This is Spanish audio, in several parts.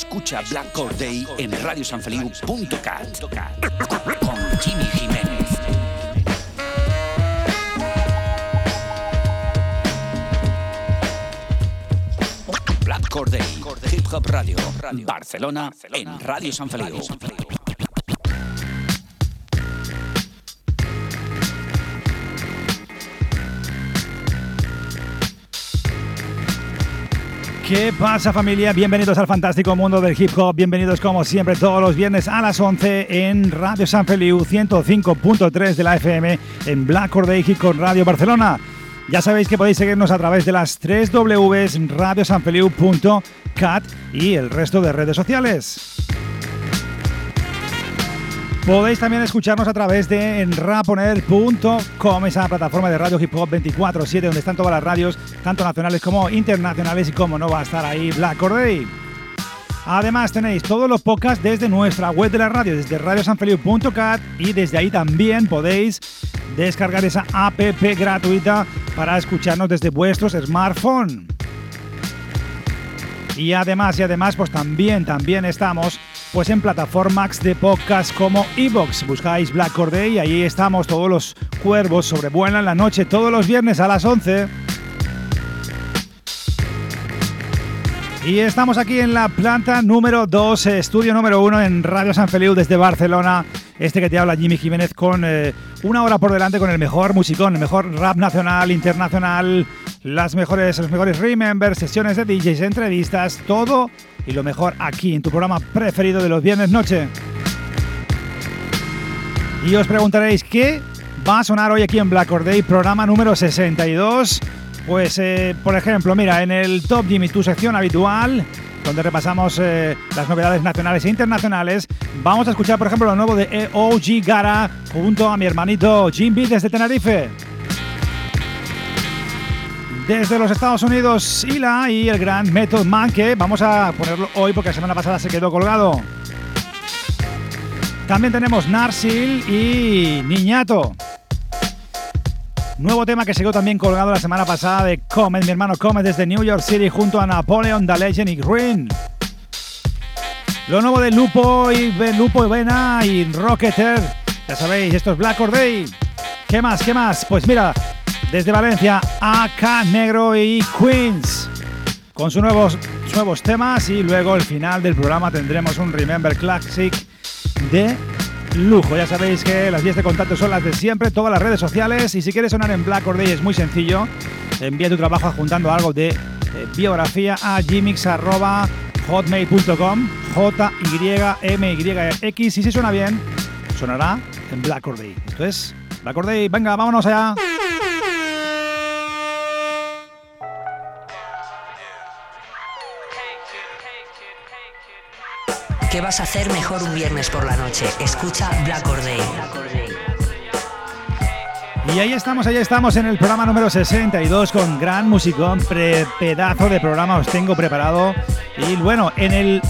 Escucha Black Corday en radiosanfeliu.cat con Jimmy Jiménez. Black Corday, Hip Hop Radio, Barcelona, en Radio San Feliu. ¿Qué pasa familia? Bienvenidos al fantástico mundo del hip hop. Bienvenidos como siempre todos los viernes a las 11 en Radio San Feliu 105.3 de la FM en Black Hip Hop Radio Barcelona. Ya sabéis que podéis seguirnos a través de las 3 Ws radiosanfeliu.cat y el resto de redes sociales. Podéis también escucharnos a través de enraponer.com, esa plataforma de radio hip hop 24-7, donde están todas las radios, tanto nacionales como internacionales, y como no va a estar ahí Black Corday. Además tenéis todos los podcasts desde nuestra web de la radio, desde radiosanfeliu.cat y desde ahí también podéis descargar esa app gratuita para escucharnos desde vuestros smartphones. Y además, y además, pues también, también estamos pues en plataformas de podcast como Evox. Buscáis Black Corday y ahí estamos todos los cuervos sobrevuelan la noche todos los viernes a las 11. Y estamos aquí en la planta número 2, estudio número 1 en Radio San Feliu desde Barcelona. Este que te habla Jimmy Jiménez con eh, una hora por delante con el mejor musicón, el mejor rap nacional, internacional, las mejores, los mejores remembers, sesiones de DJs, entrevistas, todo y lo mejor aquí en tu programa preferido de los viernes noche. Y os preguntaréis qué va a sonar hoy aquí en Black Or Day, programa número 62. Pues, eh, por ejemplo, mira, en el Top Jimmy, tu sección habitual, donde repasamos eh, las novedades nacionales e internacionales, vamos a escuchar, por ejemplo, lo nuevo de OG Gara junto a mi hermanito Jim B desde Tenerife. Desde los Estados Unidos, Ila y el gran Method Man, que vamos a ponerlo hoy porque la semana pasada se quedó colgado. También tenemos Narsil y Niñato. Nuevo tema que quedó también colgado la semana pasada de Comet, mi hermano Comet desde New York City junto a Napoleon, The Legend y Green. Lo nuevo de Lupo y Lupo y Vena y Rocketer. Ya sabéis, esto es Black Or Day. ¿Qué más? ¿Qué más? Pues mira, desde Valencia, AK Negro y Queens. Con sus nuevos, nuevos temas y luego el final del programa tendremos un Remember Classic de lujo. Ya sabéis que las vías de contacto son las de siempre, todas las redes sociales. Y si quieres sonar en Black Or Day es muy sencillo. Envía tu trabajo adjuntando algo de eh, biografía a gmix.hotmail.com J-Y-M-Y-X. Y si suena bien, sonará en Black Or Day. Esto es Black Or Day. Venga, vámonos allá. ¿Qué vas a hacer mejor un viernes por la noche? Escucha Black Or Day. Y ahí estamos, ahí estamos en el programa número 62 con gran musicón, pre pedazo de programa os tengo preparado. Y bueno, en el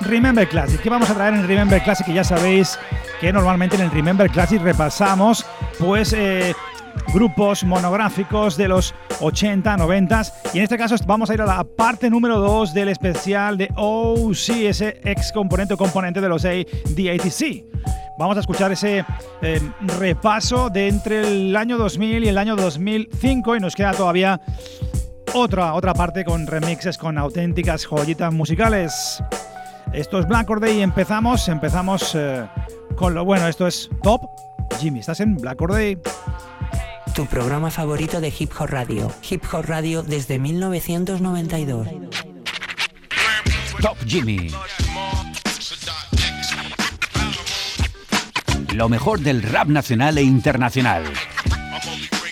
Remember Classic, ¿qué vamos a traer en el Remember Classic? Que ya sabéis que normalmente en el Remember Classic repasamos pues eh, grupos monográficos de los 80, 90 y en este caso vamos a ir a la parte número 2 del especial de OC, ese ex componente o componente de los DATC. Vamos a escuchar ese eh, repaso de entre el año 2000 y el año 2005 y nos queda todavía otra, otra parte con remixes con auténticas joyitas musicales. Esto es Black Or Day y empezamos, empezamos eh, con lo bueno, esto es Top Jimmy, estás en Black Or Day. Tu programa favorito de Hip Hop Radio. Hip Hop Radio desde 1992. Top Jimmy. Lo mejor del rap nacional e internacional.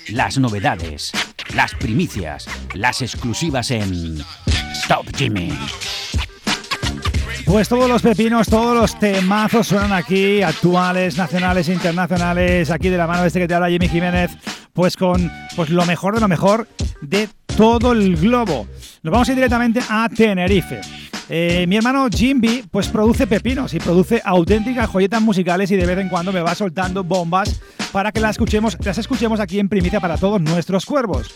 Las novedades, las primicias, las exclusivas en Top Jimmy. Pues todos los pepinos, todos los temazos suenan aquí, actuales, nacionales, internacionales, aquí de la mano de este que te habla Jimmy Jiménez, pues con pues lo mejor de lo mejor de todo el globo. Nos vamos a ir directamente a Tenerife. Eh, mi hermano Jimby pues produce pepinos y produce auténticas joyetas musicales y de vez en cuando me va soltando bombas para que las escuchemos, las escuchemos aquí en primicia para todos nuestros cuervos.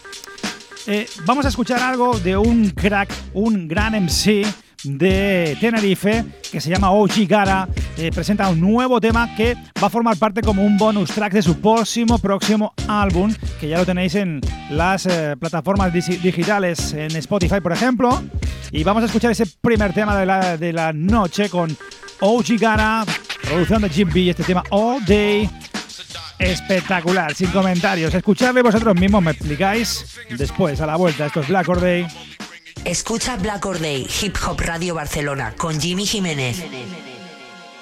Eh, vamos a escuchar algo de un crack, un gran MC de Tenerife que se llama OG Gara. Eh, presenta un nuevo tema que va a formar parte como un bonus track de su próximo, próximo álbum, que ya lo tenéis en las eh, plataformas digitales, en Spotify, por ejemplo. Y vamos a escuchar ese primer tema de la, de la noche con OG Gara, producción de Jim B, este tema All Day. Espectacular, sin comentarios. Escuchadle vosotros mismos, me explicáis después, a la vuelta. Esto es Black Day. Escucha Black Or Day, Hip Hop Radio Barcelona, con Jimmy Jiménez.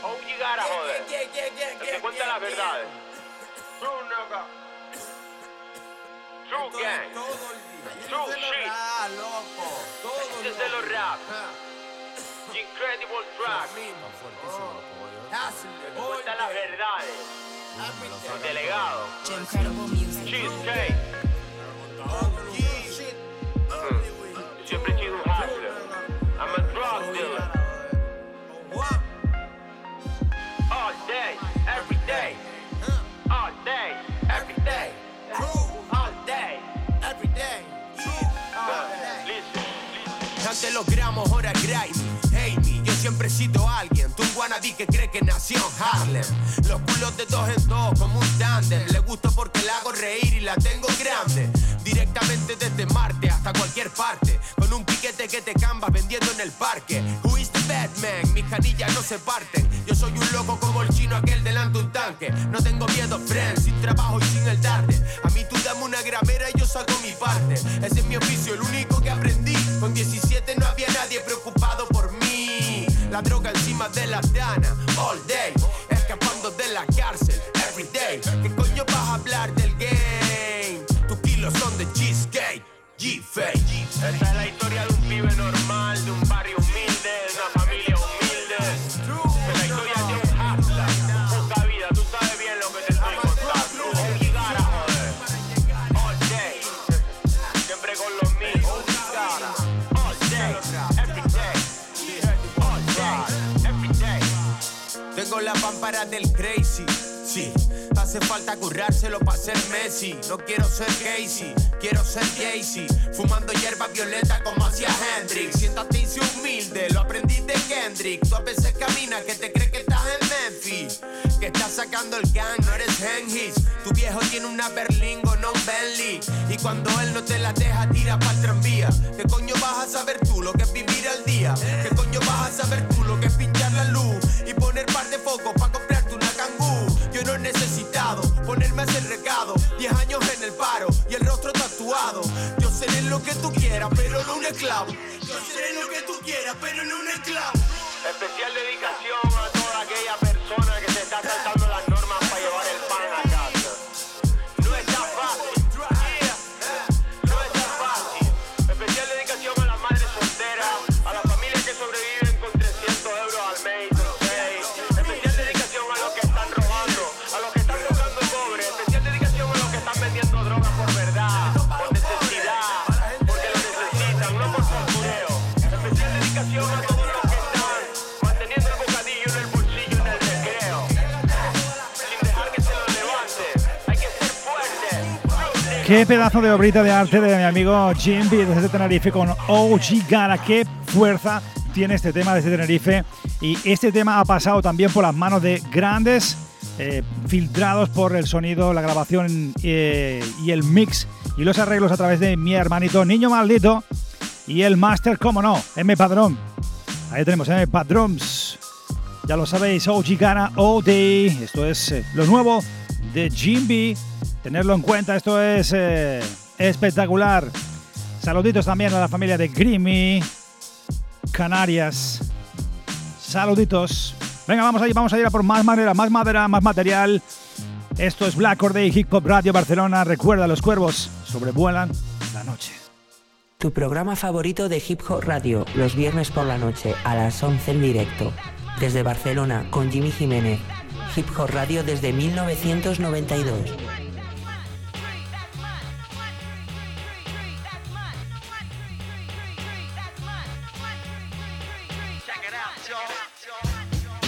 Oh, llegara, joder. Que te cuenta las verdades. True, nigga. True gang. True shit. Este es de los rap. Incredible track. Que te cuenta las verdades. Delegado. Cheesecake. I'm a drug dealer. All day, every day. All day, every day. All day, every day. Antes los gramos, ahora grimy. Siempre he sido alguien. Tú un wannabe que cree que nació en Harlem. Los culos de dos en dos, como un tándem. Le gusto porque la hago reír y la tengo grande. Directamente desde Marte hasta cualquier parte. Con un piquete que te camba vendiendo en el parque. Who is the Batman? Mis canillas no se parten. Yo soy un loco como el chino aquel delante de un tanque. No tengo miedo, friend, sin trabajo y sin el darte. A mí tú dame una gramera y yo saco mi parte. Ese es mi oficio, el único que aprendí. Con 17 no había nadie preocupado por. La droga encima de la dana, all day. Currárselo para ser Messi. No quiero ser Casey, quiero ser Jay-Z. Fumando hierba violeta como hacía Hendrix. Siéntate y sé humilde, lo aprendí de Kendrick. Tú a veces caminas que te crees que estás en Memphis. Que estás sacando el gang, no eres Hengis. Tu viejo tiene una Berlingo, no un Bentley. Y cuando él no te la deja, tira pa'l tranvía. ¿Qué coño vas a saber tú lo que es vivir al día? ¿Qué coño vas a saber tú lo que es pinchar la luz? Y poner par de focos pa' comprarte ponerme a hacer recado. Diez años en el paro y el rostro tatuado. Yo seré lo que tú quieras, pero no un esclavo. Yo seré lo que tú quieras, pero no un esclavo. Especial dedicación Qué pedazo de obrita de arte de mi amigo Jimby desde Tenerife con OG Gara. Qué fuerza tiene este tema desde Tenerife. Y este tema ha pasado también por las manos de grandes eh, filtrados por el sonido, la grabación eh, y el mix y los arreglos a través de mi hermanito Niño Maldito y el máster, como no, M Padrón. Ahí tenemos M Padrons. Ya lo sabéis, OG Gara Day. Esto es eh, lo nuevo de Jimby. Tenerlo en cuenta, esto es eh, espectacular. Saluditos también a la familia de Grimy, Canarias. Saluditos. Venga, vamos a ir, vamos a ir a por más madera, más madera, más material. Esto es Black Or Day Hip Hop Radio Barcelona. Recuerda, los cuervos sobrevuelan la noche. Tu programa favorito de Hip Hop Radio, los viernes por la noche a las 11 en directo. Desde Barcelona con Jimmy Jiménez. Hip Hop Radio desde 1992.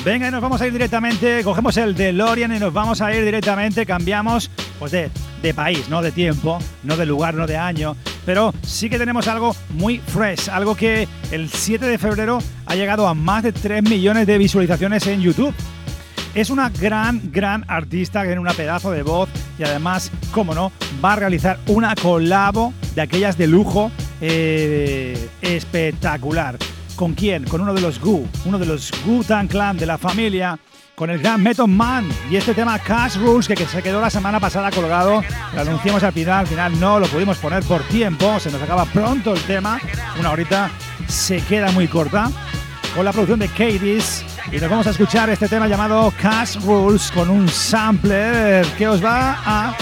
Venga, y nos vamos a ir directamente, cogemos el DeLorean y nos vamos a ir directamente, cambiamos pues de, de país, no de tiempo, no de lugar, no de año, pero sí que tenemos algo muy fresh, algo que el 7 de febrero ha llegado a más de 3 millones de visualizaciones en YouTube. Es una gran, gran artista que tiene una pedazo de voz y además, como no, va a realizar una colabo de aquellas de lujo eh, espectacular. ¿Con quién? Con uno de los Gu, uno de los Gu Tan Clan de la familia, con el gran Method Man y este tema Cash Rules que, que se quedó la semana pasada colgado. Lo anunciamos al final, al final no lo pudimos poner por tiempo, se nos acaba pronto el tema. Una horita se queda muy corta. Con la producción de Katie's y nos vamos a escuchar este tema llamado Cash Rules con un sampler que os va a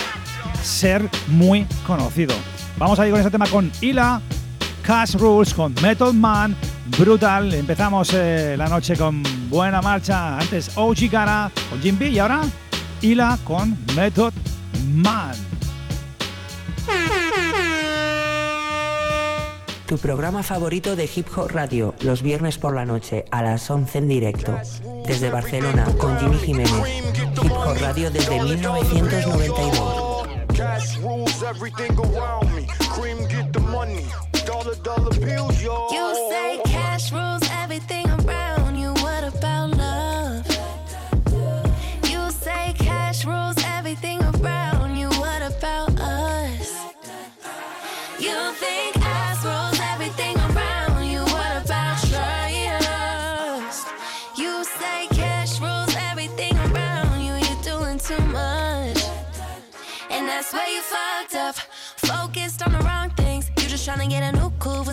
ser muy conocido. Vamos a ir con este tema con Ila, Cash Rules con Metal Man, brutal. Empezamos eh, la noche con buena marcha. Antes OG Gara con Jim B y ahora Ila con Method Man. Tu programa favorito de Hip Hop Radio, los viernes por la noche a las 11 en directo. Desde Barcelona con Jimmy Jiménez. Hip Hop Radio desde 1992. Dollar dollar bills, yo. You say cash rules everything around you. What about love? You say cash rules everything around you. What about us? You think ass rules everything around you. What about trust? You say cash rules everything around you. You're doing too much. And that's where you fucked up. Focused on the wrong things. You're just trying to get a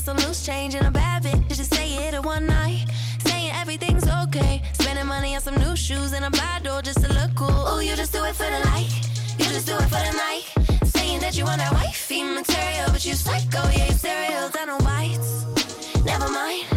some loose change and a bad bitch. Just say it in one night. Saying everything's okay. Spending money on some new shoes and a bad door just to look cool. Oh, you just do it for the like. You just do it for the night. Saying that you want that wifey material, but you psycho. Yeah, you cereal down on whites. Never mind.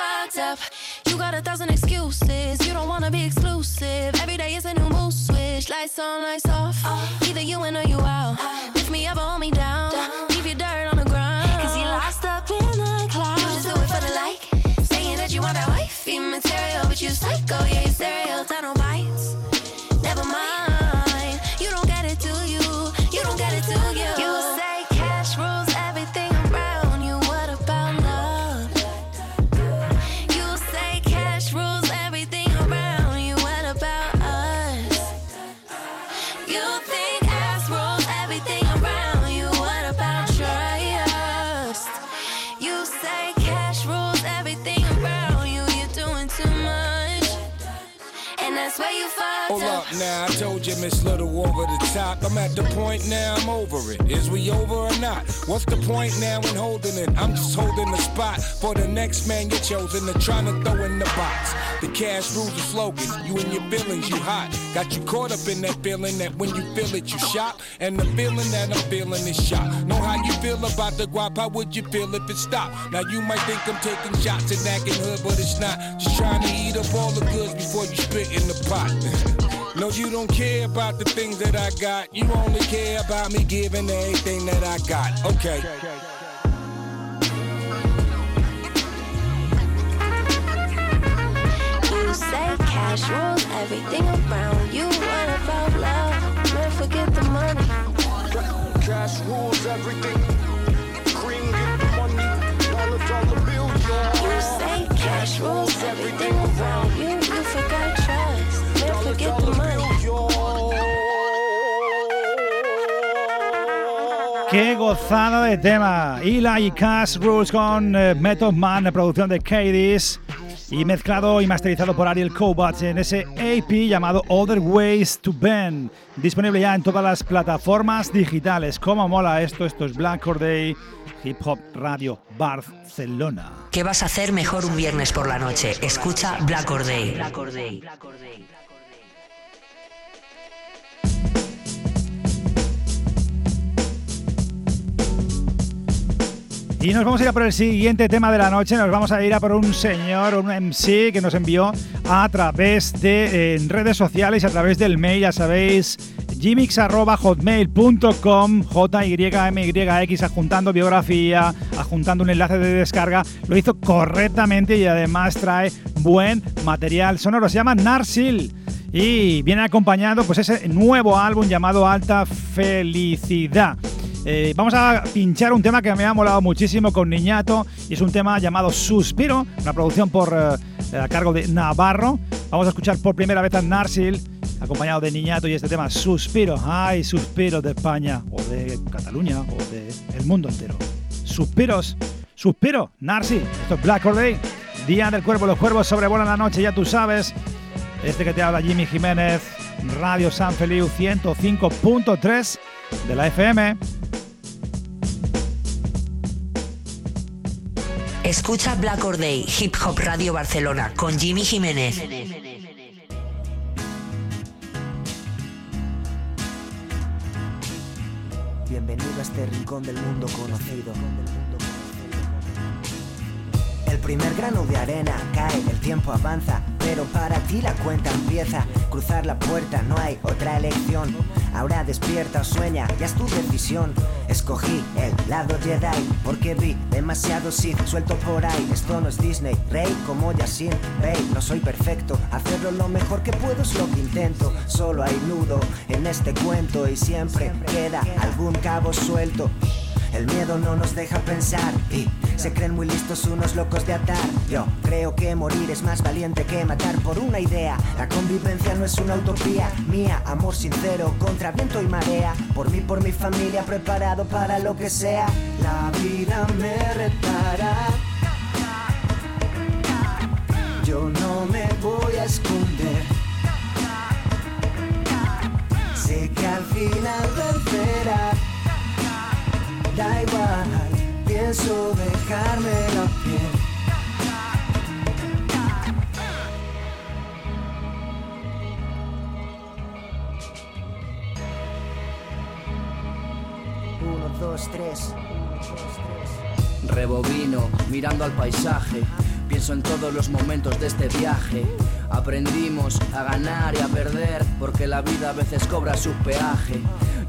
Fucked up. You got a thousand excuses. You don't wanna be exclusive. Every day is a new mood switch. Lights on, lights off. Either you in or you out. Lift me up or hold me down. Leave your dirt on the ground. Cause you lost up in the clouds. You just do it for the like. Saying that you want that wifey material. But you psycho, yeah, you. Down on now, I told you Miss Little over the top. I'm at the point now, I'm over it. Is we over or not? What's the point now in holding it? I'm just holding the spot for the next man you're chosen to trying to throw in the box. The cash rules the slogan. You and your feelings, you hot. Got you caught up in that feeling that when you feel it, you shop. And the feeling that I'm feeling is shock. Know how you feel about the guap, how would you feel if it stopped? Now you might think I'm taking shots and acting hood, but it's not. Just trying to eat up all the goods before you spit in the pot. No, you don't care about the things that I got. You only care about me giving everything that I got. Okay. You say cash rules everything around you. What about love? Man, forget the money. Cash rules everything. Cream get the money. Dollar dollar bills, yo. You say cash rules everything around you. You forgot trust. The money. Qué gozada de tema. Eli y Cash Rules con eh, Method Man, la producción de Cadiz. Y mezclado y masterizado por Ariel Kobach en ese AP llamado Other Ways to Bend. Disponible ya en todas las plataformas digitales. ¿Cómo mola esto? Esto es Black Day Hip Hop Radio Barcelona. ¿Qué vas a hacer mejor un viernes por la noche? Escucha Black Or Y nos vamos a ir a por el siguiente tema de la noche. Nos vamos a ir a por un señor, un MC que nos envió a través de redes sociales, a través del mail, ya sabéis, gmix.hotmail.com, J-Y-M-Y-X, adjuntando biografía, adjuntando un enlace de descarga. Lo hizo correctamente y además trae buen material sonoro. Se llama Narsil y viene acompañado pues ese nuevo álbum llamado Alta Felicidad. Eh, vamos a pinchar un tema que me ha molado muchísimo con Niñato y es un tema llamado Suspiro, una producción por eh, a cargo de Navarro. Vamos a escuchar por primera vez a Narsil acompañado de Niñato y este tema Suspiro, ay, suspiro de España o de Cataluña o de el mundo entero. Suspiros, suspiro, Narsil, esto es Black Day, Día del Cuervo, los cuervos sobrevuelan la noche, ya tú sabes. Este que te habla Jimmy Jiménez, Radio San Feliu 105.3 de la FM. Escucha Black Or Day, Hip Hop Radio Barcelona, con Jimmy Jiménez. Bienvenido a este rincón del mundo conocido. El primer grano de arena cae, el tiempo avanza, pero para ti la cuenta empieza. Cruzar la puerta, no hay otra elección. Ahora despierta o sueña, ya es tu decisión. Escogí el lado Jedi porque vi demasiado Sith suelto por ahí. Esto no es Disney, rey como Yasin, Bey. No soy perfecto, hacerlo lo mejor que puedo es lo que intento. Solo hay nudo en este cuento y siempre queda algún cabo suelto. El miedo no nos deja pensar y se creen muy listos unos locos de atar. Yo creo que morir es más valiente que matar por una idea. La convivencia no es una utopía mía, amor sincero contra viento y marea. Por mí, por mi familia, preparado para lo que sea. La vida me repara. Yo no me voy a esconder. Sé que al final vencerá. Da igual, pienso dejarme la piel. Uno, dos, tres. Rebobino, mirando al paisaje. Pienso en todos los momentos de este viaje. Aprendimos a ganar y a perder, porque la vida a veces cobra su peaje.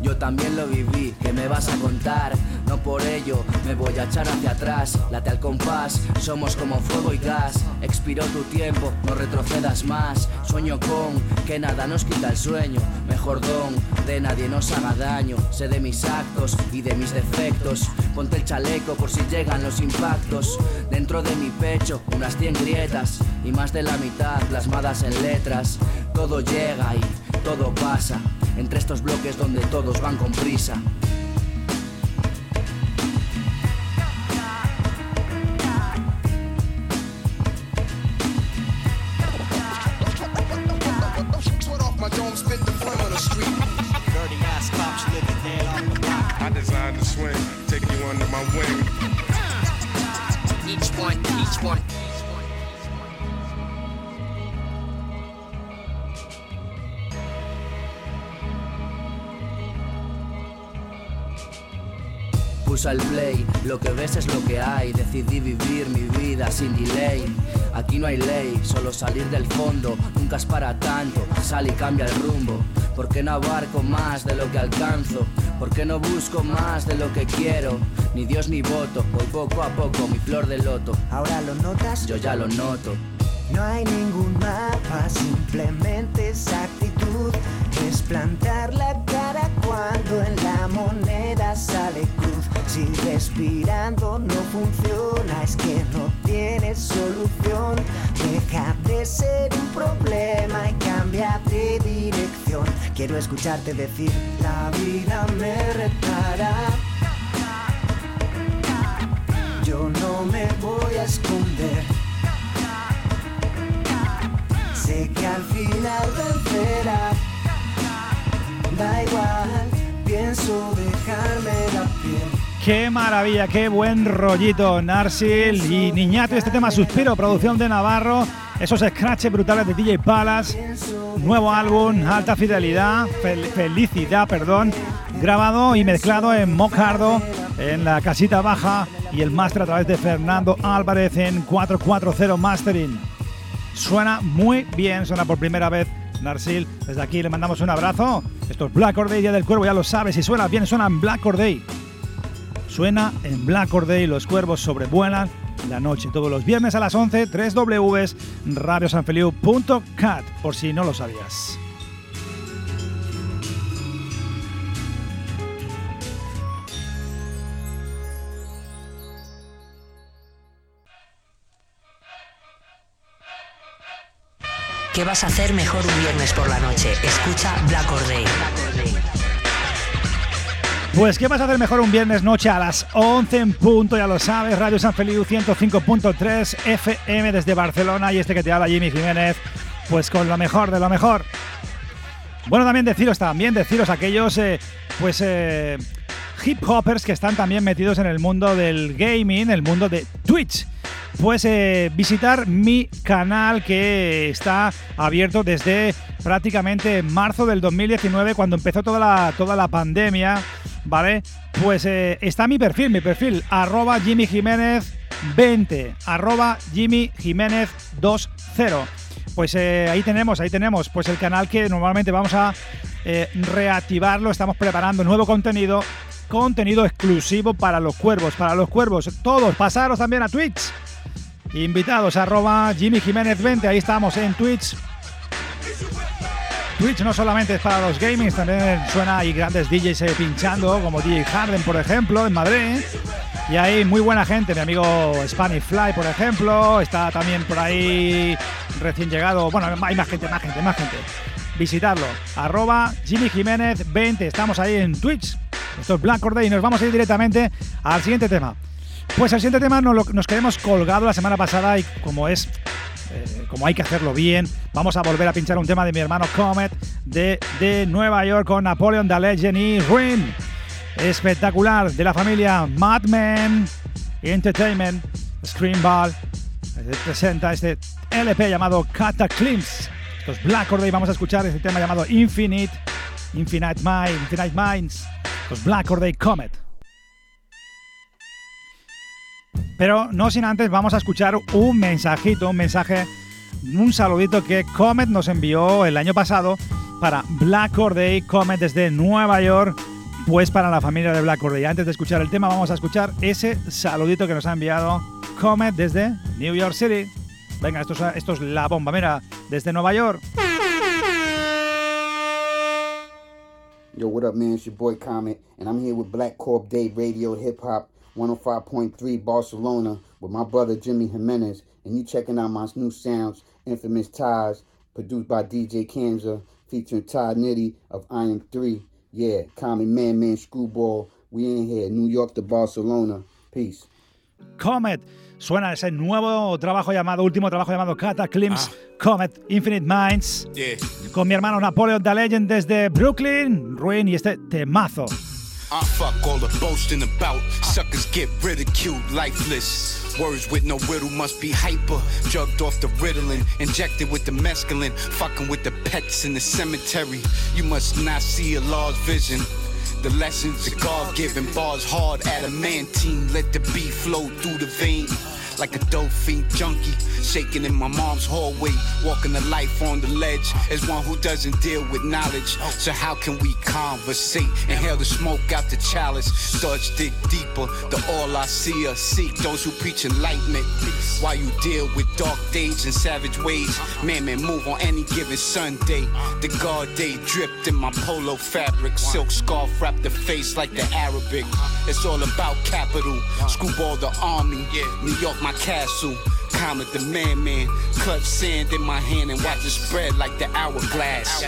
Yo también lo viví, ¿qué me vas a contar? No por ello me voy a echar hacia atrás. Late al compás, somos como fuego y gas. Expiró tu tiempo, no retrocedas más. Sueño con que nada nos quita el sueño. Mejor don, de nadie nos haga daño. Sé de mis actos y de mis defectos. Ponte el chaleco por si llegan los impactos. Dentro de mi pecho, unas 100 grietas y más de la mitad plasmadas en letras. Todo llega y todo pasa. Entre estos bloques donde todos van con prisa. I designed the swing, taking you under my wing. Each one, each one. Pulsa el play, lo que ves es lo que hay. Decidí vivir mi vida sin delay. Aquí no hay ley, solo salir del fondo. Nunca es para tanto, sal y cambia el rumbo. ¿Por qué no abarco más de lo que alcanzo? ¿Por qué no busco más de lo que quiero? Ni Dios ni voto, voy poco a poco, mi flor de loto. Ahora lo notas. Yo ya lo noto. No hay ningún mapa, simplemente esa actitud. Es plantar la cara cuando en la moneda sale cruz. Si respirando no funciona, es que no tienes solución. Deja de ser un problema y cambia de dirección. Quiero escucharte decir, la vida me retará. Yo no me voy a esconder. Sé que al final vencerá. Da igual pienso dejarme la piel. Qué maravilla, qué buen rollito, Narsil y Niñato. Este tema Suspiro, producción de Navarro. Esos scratches brutales de DJ Palace. Nuevo álbum, alta fidelidad, fel- felicidad, perdón. Grabado y mezclado en Mocardo, en la casita baja. Y el máster a través de Fernando Álvarez en 440 Mastering. Suena muy bien, suena por primera vez Narsil. Desde aquí le mandamos un abrazo. Esto es Black Or Day, Día del Cuervo, ya lo sabes. Si suena bien, suena en Black Or Day. Suena en Black Or Day, los cuervos sobrevuelan la noche. Todos los viernes a las 11, 3 Ws, radiosanfeliu.cat, por si no lo sabías. ¿Qué vas a hacer mejor un viernes por la noche? Escucha Black Or. Pues, ¿qué vas a hacer mejor un viernes noche a las 11 en punto? Ya lo sabes, Radio San Feliu 105.3 FM desde Barcelona y este que te habla Jimmy Jiménez, pues con lo mejor de lo mejor. Bueno, también deciros, también deciros aquellos, eh, pues, eh, hip hoppers que están también metidos en el mundo del gaming, el mundo de Twitch. Pues eh, visitar mi canal que está abierto desde prácticamente marzo del 2019, cuando empezó toda la, toda la pandemia, ¿vale? Pues eh, está mi perfil, mi perfil, arroba Jimmy Jiménez 20, arroba Jimmy Jiménez 20. Pues eh, ahí tenemos, ahí tenemos, pues el canal que normalmente vamos a reactivarlo, estamos preparando nuevo contenido, contenido exclusivo para los cuervos, para los cuervos, todos, pasaros también a Twitch. Invitados, arroba Jimmy Jiménez 20, ahí estamos en Twitch. Twitch no solamente es para los gamings, también suena hay grandes DJs eh, pinchando, como DJ Harden, por ejemplo, en Madrid. Y hay muy buena gente, mi amigo Spanish Fly, por ejemplo, está también por ahí recién llegado. Bueno, hay más gente, más gente, más gente. Visitarlo, arroba Jimmy Jiménez 20, estamos ahí en Twitch. Esto es Black Or Day y nos vamos a ir directamente al siguiente tema. Pues el siguiente tema nos, nos quedamos colgado la semana pasada y como es eh, como hay que hacerlo bien, vamos a volver a pinchar un tema de mi hermano Comet de, de Nueva York con Napoleon the Legend y Ruin. Espectacular, de la familia Madman Entertainment, Screenball. eh, presenta este LP llamado Cataclysms. Esto es Black Or Day, vamos a escuchar este tema llamado Infinite, Infinite Mind, Infinite Minds. Esto es Black Or Day Comet. Pero no sin antes vamos a escuchar un mensajito, un mensaje, un saludito que Comet nos envió el año pasado para Black Or Day, Comet desde Nueva York, pues para la familia de Black Or Day. Antes de escuchar el tema vamos a escuchar ese saludito que nos ha enviado Comet desde New York City. Venga, esto es, esto es la bomba, mira, desde Nueva York. Yo, what up, man? It's your boy Comet, and I'm here with Black Corp Day Radio Hip Hop 105.3 Barcelona with my brother Jimmy Jimenez, and you checking out my new sounds, Infamous Ties, produced by DJ Kanza, featuring Todd Nitty of I Am 3. Yeah, Comet Man Man Screwball. We in here, New York to Barcelona. Peace. Comet. Suena ese nuevo trabajo llamado, último trabajo llamado Cataclysms, Comet Infinite Minds. Yeah. Con mi hermano Napoleon the Legend desde Brooklyn, Ruin y este temazo. I fuck all the boasting about. Suckers get ridiculed, lifeless. Words with no riddle must be hyper. Drugged off the Ritalin, injected with the mescaline. Fucking with the pets in the cemetery. You must not see a large vision. The lessons of God given bars hard adamantine. Let the beat flow through the vein. Like a dope fiend junkie, shaking in my mom's hallway, walking the life on the ledge as one who doesn't deal with knowledge. So how can we conversate? Inhale the smoke out the chalice, thoughts dig deeper. The all I see are seek those who preach enlightenment. While you deal with dark days and savage ways, man, man, move on any given Sunday. The guard day dripped in my polo fabric, silk scarf wrapped the face like the Arabic. It's all about capital, screwball the army, New York my castle. Comet the man man, clutch sand in my hand and watch it spread like the hourglass.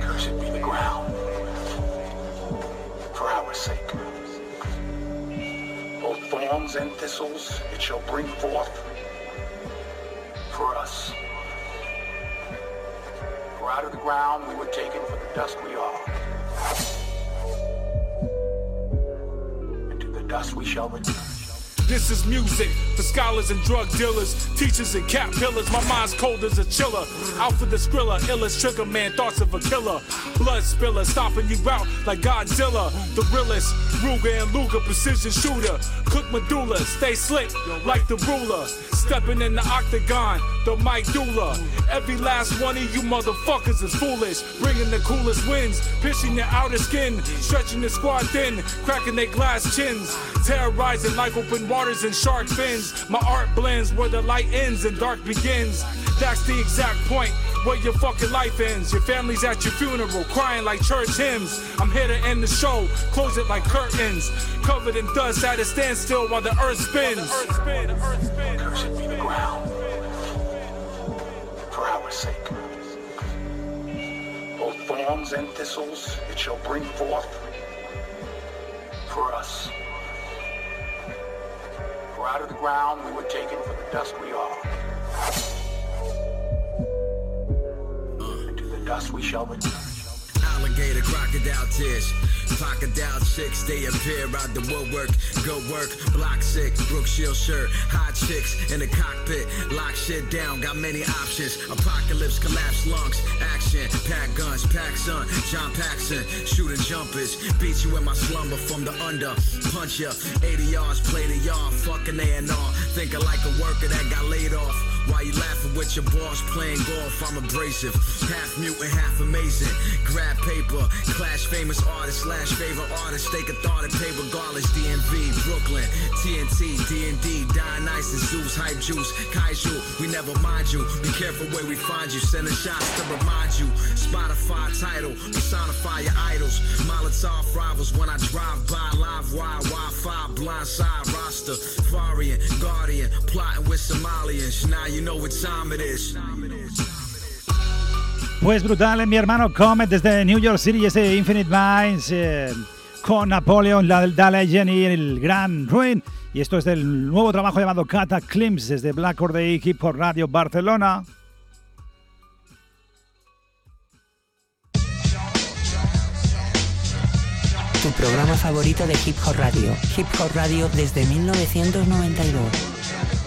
Cursed be the ground for our sake. Both thorns and thistles it shall bring forth for us. For out of the ground we were taken, for the dust we are. And to the dust we shall return. This is music for scholars and drug dealers, teachers and cat pillars. My mind's cold as a chiller. Out for the skrilla, illest trigger man, thoughts of a killer. Blood spiller, stomping you out like Godzilla. The realest, Ruger and Luger, precision shooter. Cook medulla, stay slick like the ruler. Stepping in the octagon, the Mike Dula. Every last one of you motherfuckers is foolish. Bringing the coolest winds, pitching their outer skin, stretching the squad thin, cracking their glass chins, terrorizing like open waters and shark fins. My art blends where the light ends and dark begins. That's the exact point where your fucking life ends. Your family's at your funeral, crying like church hymns. I'm here to end the show, close it like curtains. Covered in dust at a standstill while the earth spins. Be the ground for our sake. Both thorns and thistles it shall bring forth for us. Out of the ground we were taken, for the dust we are. And to the dust we shall return. Alligator, crocodile tears. Crocodile chicks, they appear out the woodwork. Go work, block sick, Brooke Shield shirt. Hot chicks in the cockpit, lock shit down, got many options. Apocalypse, collapse lungs, action. Pack guns, pack son, John Paxson. Shooting jumpers, beat you in my slumber from the under. Punch ya, 80 yards, play the yard, fucking A&R. Thinking like a worker that got laid off. While you laughing with your boss playing golf, I'm abrasive. Half mutant, half amazing. Grab paper, clash famous artist slash favorite artist. Thought and pay regardless. DMV, Brooklyn, TNT, D&D, Dionysus, Zeus, Hype Juice, Kaiju. We never mind you. Be careful where we find you. Sending shots to remind you. Spotify title, personify your idols. Molotov rivals when I drive by. Live wire, Wi-Fi, blindside roster. Farian, Guardian, plotting with Somalians. Now you know what time it is. Pues brutal, mi hermano Comet desde New York City, ese Infinite Minds eh, con Napoleon, la Da Legend y el Gran Ruin. Y esto es del nuevo trabajo llamado Cataclysms desde Black Or Day Hip Hop Radio Barcelona. Tu programa favorito de Hip Hop Radio. Hip Hop Radio desde 1992.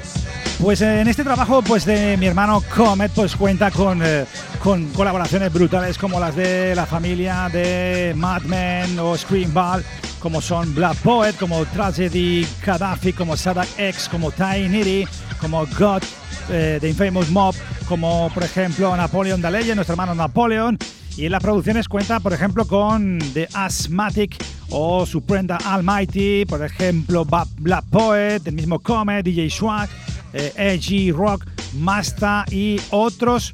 Pues eh, en este trabajo pues de mi hermano Comet pues cuenta con, eh, con colaboraciones brutales como las de la familia de Madman o Screamball, como son Black Poet, como Tragedy Gaddafi, como Sadak X, como Nitty, como God eh, de Infamous Mob, como por ejemplo Napoleon Daleye, nuestro hermano Napoleon. Y en las producciones cuenta, por ejemplo, con The Asthmatic o Suprenda Almighty, por ejemplo, Black Poet, el mismo Comet, DJ Swag, eh, Edgy Rock, Masta y otros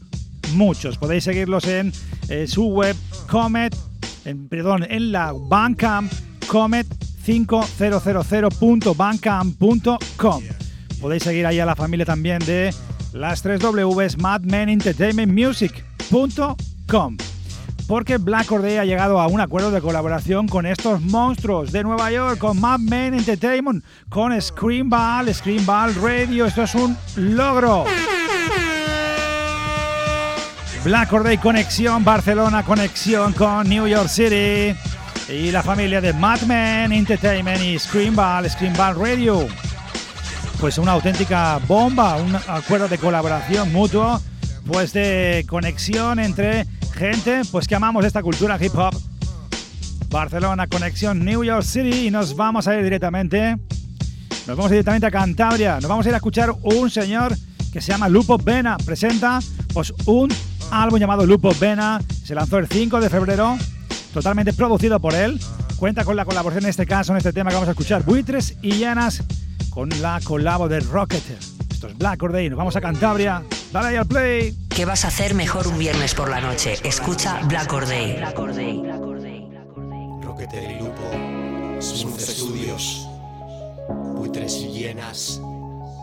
muchos. Podéis seguirlos en eh, su web Comet, en, perdón, en la Bandcamp comet5000.bandcamp.com. Podéis seguir ahí a la familia también de las 3 Ws madmenentertainmentmusic.com porque Black Or Day ha llegado a un acuerdo de colaboración con estos monstruos de Nueva York, con Mad Men Entertainment, con Screamball, Screamball Radio. Esto es un logro. Black Or Day conexión, Barcelona conexión con New York City y la familia de Mad Men Entertainment y Screamball, Screamball Radio. Pues una auténtica bomba, un acuerdo de colaboración mutuo, pues de conexión entre gente pues que amamos esta cultura hip hop. Barcelona, conexión New York City y nos vamos a ir directamente. Nos vamos directamente a Cantabria. Nos vamos a ir a escuchar un señor que se llama Lupo Vena. Presenta pues un álbum llamado Lupo Vena. Se lanzó el 5 de febrero. Totalmente producido por él. Cuenta con la colaboración en este caso, en este tema que vamos a escuchar. Buitres y Llanas con la colabo de Rocketer. Esto es Black Or Day. Nos vamos a Cantabria. Dale ahí al play. ¿Qué vas a hacer mejor un viernes por la noche? Escucha Black Or Day. Roquete y Lupo, Smooth Studios, buitres y llenas.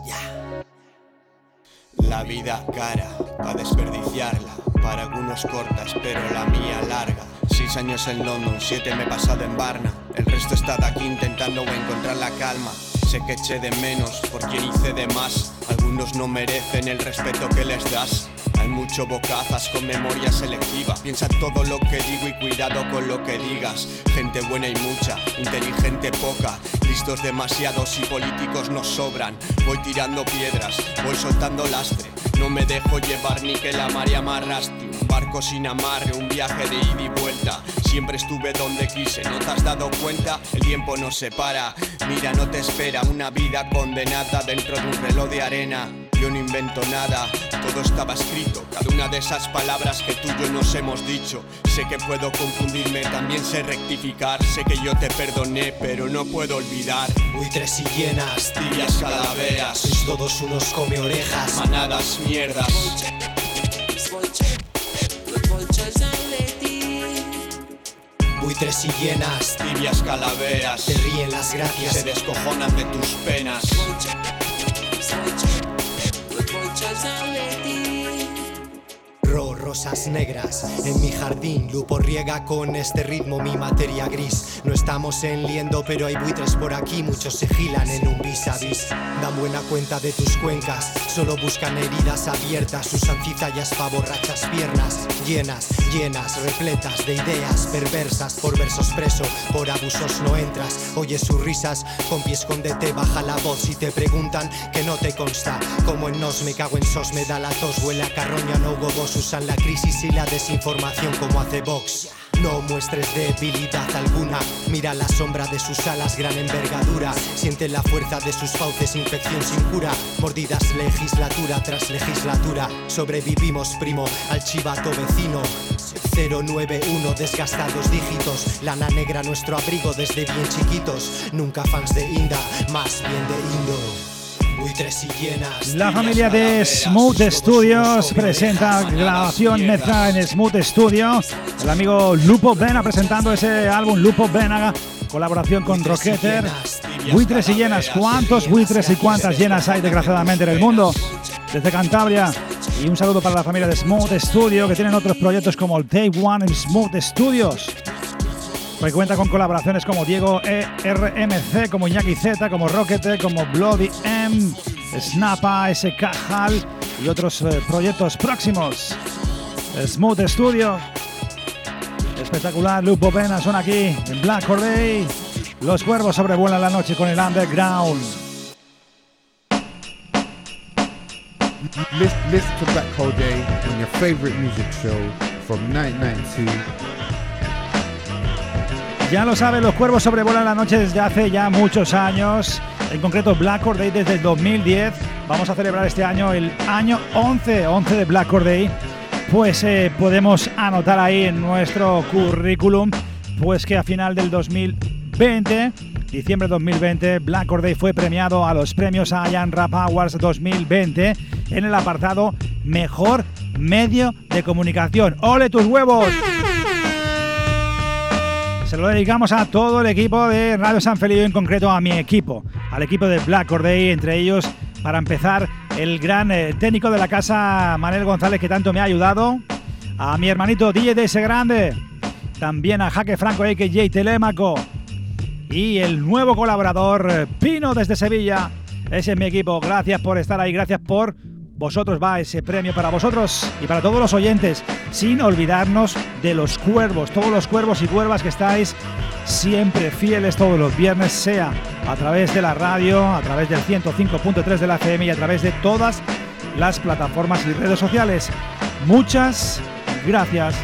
Ya. La vida cara, pa' desperdiciarla. Para algunos cortas, pero la mía larga. Seis años en London, siete me he pasado en Varna. El resto está de aquí intentando encontrar la calma. Sé que eché de menos por quien hice de más. Algunos no merecen el respeto que les das. Mucho bocazas con memoria selectiva. Piensa todo lo que digo y cuidado con lo que digas. Gente buena y mucha, inteligente poca. Listos demasiados y políticos nos sobran. Voy tirando piedras, voy soltando lastre. No me dejo llevar ni que la marea me arrastre. Un barco sin amarre, un viaje de ida y vuelta. Siempre estuve donde quise, ¿no te has dado cuenta? El tiempo no se para. Mira, no te espera una vida condenada dentro de un reloj de arena. Yo no invento nada, todo estaba escrito, cada una de esas palabras que tú y yo nos hemos dicho. Sé que puedo confundirme, también sé rectificar, sé que yo te perdoné, pero no puedo olvidar. Buitres y llenas, Tibias calaveras, sois todos unos come orejas. manadas mierdas. Buitres y llenas, Tibias calaveras, te ríen las gracias. se descojonan de tus penas. Roll. Ro, rosas negras en mi jardín. Lupo riega con este ritmo mi materia gris. No estamos en liendo, pero hay buitres por aquí. Muchos se gilan en un vis a vis. Dan buena cuenta de tus cuencas. Solo buscan heridas abiertas. Usan cizallas pa' borrachas piernas. Llenas, llenas, repletas de ideas perversas. Por versos preso, por abusos no entras. Oyes sus risas, con pies escóndete, baja la voz. Y te preguntan que no te consta. Como en nos me cago en sos, me da la tos. Huele a carroña, no hubo vos. Usan la crisis y la desinformación como hace Vox. No muestres debilidad alguna. Mira la sombra de sus alas, gran envergadura. Siente la fuerza de sus fauces, infección sin cura. Mordidas legislatura tras legislatura. Sobrevivimos, primo, al chivato vecino. 091, desgastados dígitos. Lana negra, nuestro abrigo desde bien chiquitos. Nunca fans de Inda, más bien de Indo. Buitres y llenas. La familia de Smooth Studios presenta grabación mezcla en Smooth Studio. El amigo Lupo Vena presentando ese álbum Lupo Vena, colaboración con Rocketer. Buitres y llenas, ¿cuántos buitres y cuántas llenas hay desgraciadamente en el mundo? Desde Cantabria. Y un saludo para la familia de Smooth Studio que tienen otros proyectos como el Day One en Smooth Studios. Que cuenta con colaboraciones como Diego E RMC, como Iñaki Z, como Rocket, como Bloody M, Snapa, SK Hal y otros eh, proyectos próximos. Smooth Studio. Espectacular, Lupo Pena son aquí en Black Corday. Los cuervos sobrevuelan la noche con el underground. Listen, listen to Black Hole on your favorite music show from 1992. Ya lo saben, los cuervos sobrevuelan la noche desde hace ya muchos años. En concreto, Black Or Day desde el 2010. Vamos a celebrar este año el año 11, 11 de Black Or Day. Pues eh, podemos anotar ahí en nuestro currículum, pues que a final del 2020, diciembre de 2020, Black Or Day fue premiado a los premios Ian Rap Awards 2020 en el apartado Mejor Medio de Comunicación. ¡Ole tus huevos! Se lo dedicamos a todo el equipo de Radio San Felipe, en concreto a mi equipo, al equipo de Black Corday, entre ellos, para empezar, el gran eh, técnico de la casa, Manuel González, que tanto me ha ayudado, a mi hermanito DJ DS Grande, también a Jaque Franco, AKJ Telemaco, y el nuevo colaborador, eh, Pino desde Sevilla. Ese es mi equipo. Gracias por estar ahí, gracias por vosotros va ese premio para vosotros y para todos los oyentes, sin olvidarnos de los cuervos, todos los cuervos y cuervas que estáis siempre fieles todos los viernes, sea a través de la radio, a través del 105.3 de la FM y a través de todas las plataformas y redes sociales. Muchas gracias.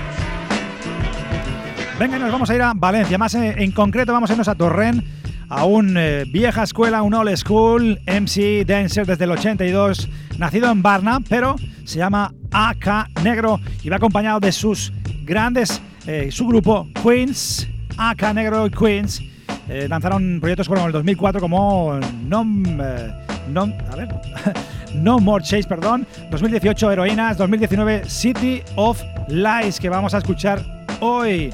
Venga, nos vamos a ir a Valencia, más en, en concreto vamos a irnos a Torrent a un eh, vieja escuela, un old school MC Dancer desde el 82, nacido en Varna, pero se llama AK Negro y va acompañado de sus grandes, eh, su grupo Queens, AK Negro y Queens. Eh, lanzaron proyectos como el 2004 como No, no, a ver, no More Chase, perdón, 2018 Heroínas, 2019 City of Lies, que vamos a escuchar hoy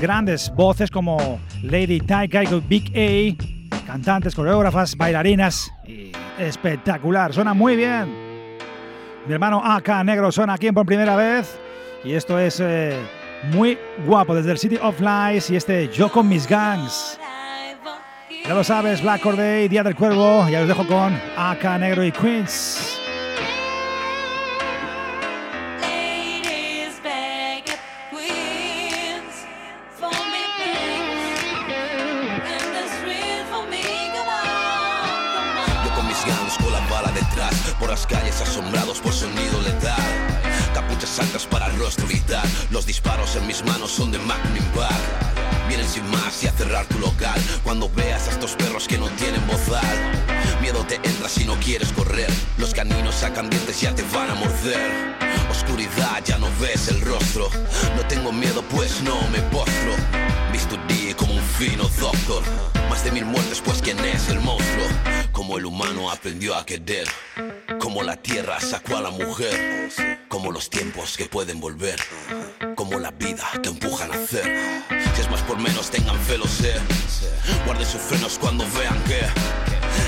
grandes voces como Lady Taika y Big A, cantantes, coreógrafas, bailarinas. Espectacular, suena muy bien. Mi hermano AK Negro suena aquí por primera vez. Y esto es eh, muy guapo desde el City of Lies y este Yo con mis gangs. Ya lo sabes, Black Corday, Día del Cuervo. Ya os dejo con AK Negro y Queens. En mis manos son de Magnum Bar Vienen sin más y a cerrar tu local. Cuando veas a estos perros que no tienen bozal Miedo te entra si no quieres correr. Los caninos sacan dientes ya te van a morder. Oscuridad ya no ves el rostro. No tengo miedo pues no me postro. Bisturí como un fino doctor. Más de mil muertes pues quién es el monstruo Como el humano aprendió a querer. Como la tierra sacó a la mujer. Como los tiempos que pueden volver Como la vida que empujan a hacer. Si es más por menos tengan fe lo sé. Guarden sus frenos cuando vean que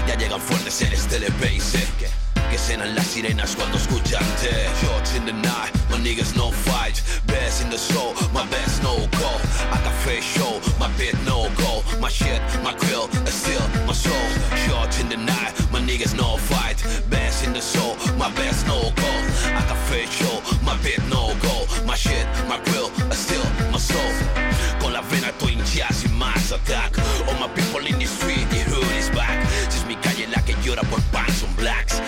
Ya llegan fuertes en este LP y sé que cenan las sirenas cuando escuchan te Shots in the night, my niggas no fight. Best in the soul, my best no go. Got face show, my bit no go. My shit, my grill, still my soul. Shots in the night, my niggas no fight. Best in the soul, my best no go. Got face show, my bit no shit, my grill, is still my soul. Con la vena estoy hinchada sin más attack. All my people in the street, the hood is back. Si es mi calle la que llora por pan son blacks